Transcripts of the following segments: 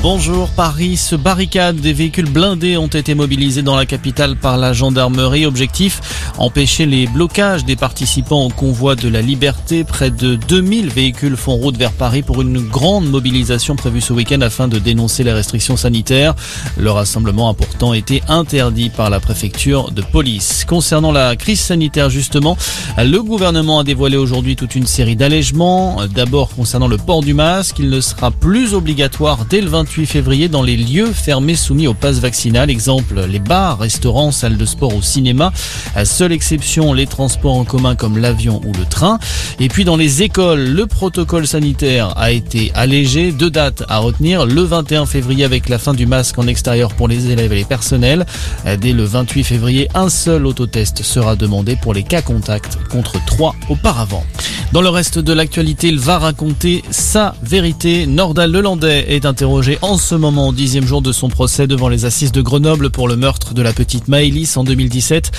Bonjour, Paris se barricade. Des véhicules blindés ont été mobilisés dans la capitale par la gendarmerie. Objectif, empêcher les blocages des participants au convoi de la liberté. Près de 2000 véhicules font route vers Paris pour une grande mobilisation prévue ce week-end afin de dénoncer les restrictions sanitaires. Le rassemblement a pourtant été interdit par la préfecture de police. Concernant la crise sanitaire justement, le gouvernement a dévoilé aujourd'hui toute une série d'allègements. D'abord concernant le port du masque, il ne sera plus obligatoire dès le 20 28 février dans les lieux fermés soumis au pass vaccinal. Exemple, les bars, restaurants, salles de sport ou cinéma. À seule exception, les transports en commun comme l'avion ou le train. Et puis dans les écoles, le protocole sanitaire a été allégé. Deux dates à retenir. Le 21 février avec la fin du masque en extérieur pour les élèves et les personnels. Dès le 28 février, un seul autotest sera demandé pour les cas contacts contre trois auparavant. Dans le reste de l'actualité, il va raconter sa vérité. Nordal Lelandais est interrogé en ce moment au dixième jour de son procès devant les assises de Grenoble pour le meurtre de la petite Maëlys en 2017.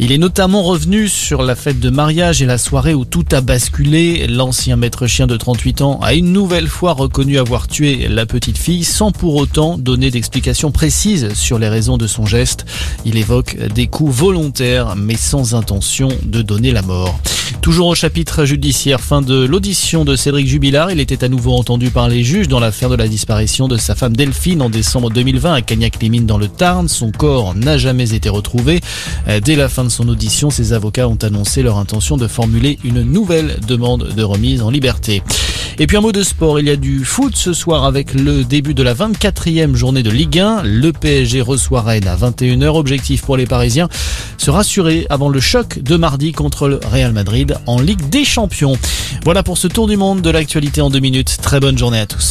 Il est notamment revenu sur la fête de mariage et la soirée où tout a basculé. L'ancien maître chien de 38 ans a une nouvelle fois reconnu avoir tué la petite fille sans pour autant donner d'explications précises sur les raisons de son geste. Il évoque des coups volontaires mais sans intention de donner la mort. Toujours au chapitre judiciaire, fin de l'audition de Cédric Jubilard, il était à nouveau entendu par les juges dans l'affaire de la disparition de sa femme Delphine en décembre 2020 à Cagnac-les-Mines dans le Tarn. Son corps n'a jamais été retrouvé. Euh, dès la fin de son audition, ses avocats ont annoncé leur intention de formuler une nouvelle demande de remise en liberté. Et puis un mot de sport, il y a du foot ce soir avec le début de la 24e journée de Ligue 1. Le PSG reçoit Rennes à 21h. Objectif pour les Parisiens, se rassurer avant le choc de mardi contre le Real Madrid en Ligue des Champions. Voilà pour ce tour du monde de l'actualité en deux minutes. Très bonne journée à tous.